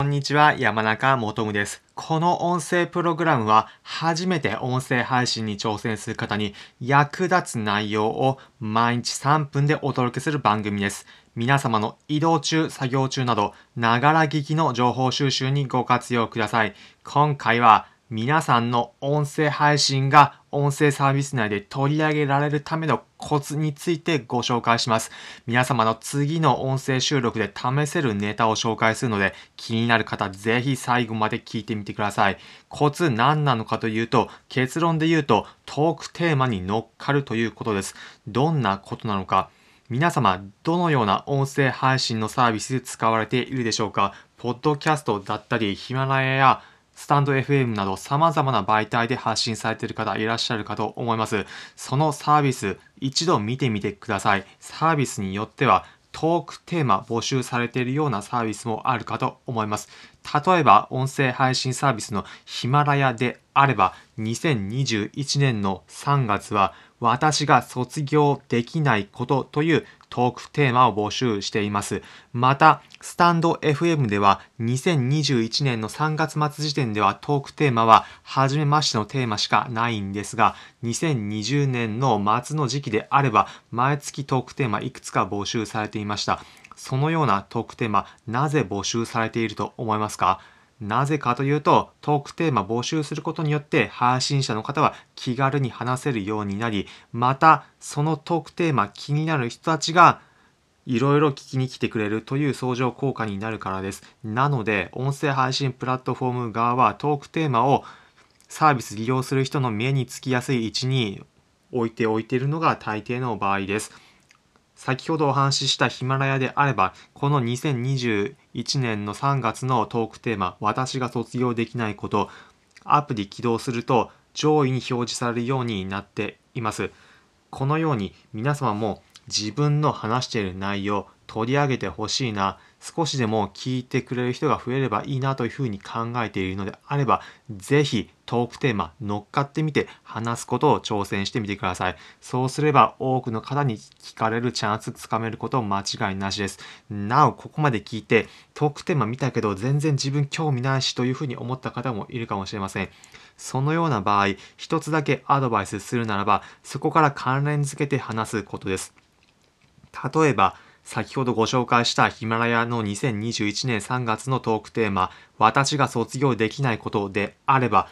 こんにちは、山中もとむです。この音声プログラムは初めて音声配信に挑戦する方に役立つ内容を毎日3分でお届けする番組です。皆様の移動中、作業中など、ながら聞きの情報収集にご活用ください。今回は皆さんの音声配信が音声サービス内で取り上げられるためのコツについてご紹介します。皆様の次の音声収録で試せるネタを紹介するので気になる方ぜひ最後まで聞いてみてください。コツ何なのかというと結論で言うとトークテーマに乗っかるということです。どんなことなのか。皆様、どのような音声配信のサービスで使われているでしょうかポッドキャストだったり、ヒマラヤやスタンド FM など様々な媒体で発信されている方いらっしゃるかと思います。そのサービス、一度見てみてください。サービスによっては、トークテーマ募集されているようなサービスもあるかと思います。例えば、音声配信サービスのヒマラヤであれば、2021年の3月は、私が卒業できないことというトークテーマを募集しています。また、スタンド FM では2021年の3月末時点ではトークテーマは初めましてのテーマしかないんですが、2020年の末の時期であれば毎月トークテーマいくつか募集されていました。そのようなトークテーマ、なぜ募集されていると思いますか？なぜかというと、トークテーマ募集することによって配信者の方は気軽に話せるようになり、またそのトークテーマ気になる人たちがいろいろ聞きに来てくれるという相乗効果になるからです。なので、音声配信プラットフォーム側はトークテーマをサービス利用する人の目につきやすい位置に置いておいているのが大抵の場合です。先ほどお話ししたヒマラヤであれば、この2021年の3月のトークテーマ、私が卒業できないこと、アプリ起動すると上位に表示されるようになっています。このように皆様も自分の話している内容、取り上げてほしいな、少しでも聞いてくれる人が増えればいいなというふうに考えているのであれば、ぜひトークテーマ乗っかってみて話すことを挑戦してみてください。そうすれば多くの方に聞かれるチャンスつかめること間違いなしです。なお、ここまで聞いてトークテーマ見たけど全然自分興味ないしというふうに思った方もいるかもしれません。そのような場合、一つだけアドバイスするならば、そこから関連づけて話すことです。例えば、先ほどご紹介したヒマラヤの2021年3月のトークテーマ、私が卒業できないことであれば、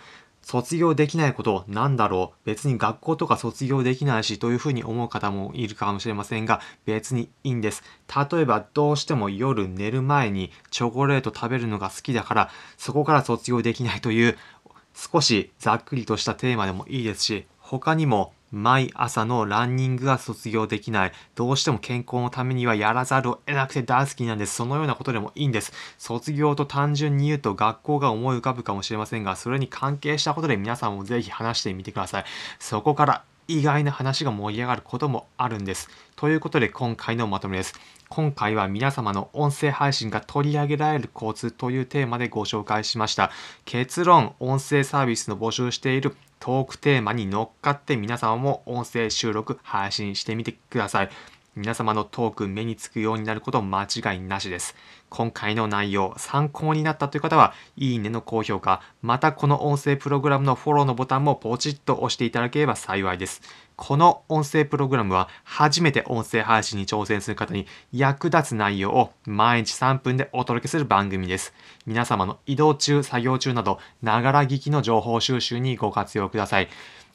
卒業できないことなんだろう別に学校とか卒業できないしというふうに思う方もいるかもしれませんが別にいいんです。例えばどうしても夜寝る前にチョコレート食べるのが好きだからそこから卒業できないという少しざっくりとしたテーマでもいいですし他にも毎朝のランニングが卒業できない。どうしても健康のためにはやらざるを得なくて大好きなんです。そのようなことでもいいんです。卒業と単純に言うと学校が思い浮かぶかもしれませんが、それに関係したことで皆さんもぜひ話してみてください。そこから意外な話が盛り上がることもあるんです。ということで今回のまとめです。今回は皆様の音声配信が取り上げられるコツというテーマでご紹介しました。結論、音声サービスの募集しているトークテーマに乗っかって皆様も音声収録配信してみてください。皆様のトーク目につくようになること間違いなしです。今回の内容参考になったという方は、いいねの高評価、またこの音声プログラムのフォローのボタンもポチッと押していただければ幸いです。この音声プログラムは初めて音声配信に挑戦する方に役立つ内容を毎日3分でお届けする番組です。皆様の移動中、作業中など、ながら聞きの情報収集にご活用ください。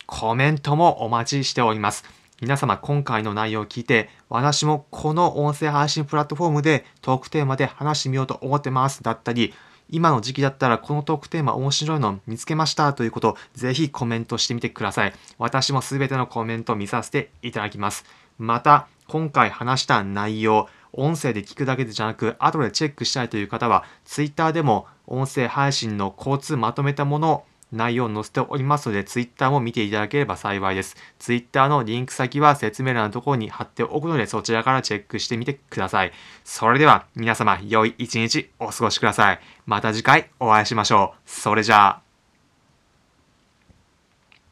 コメントもお待ちしております。皆様今回の内容を聞いて、私もこの音声配信プラットフォームでトークテーマで話してみようと思ってますだったり、今の時期だったらこのトークテーマ面白いの見つけましたということをぜひコメントしてみてください。私もすべてのコメントを見させていただきます。また、今回話した内容、音声で聞くだけじゃなく、後でチェックしたいという方は、Twitter でも音声配信の交通まとめたものを内容を載せておりますので、Twitter も見ていただければ幸いです。Twitter のリンク先は説明欄のところに貼っておくので、そちらからチェックしてみてください。それでは皆様、良い一日お過ごしください。また次回お会いしましょう。それじゃあ。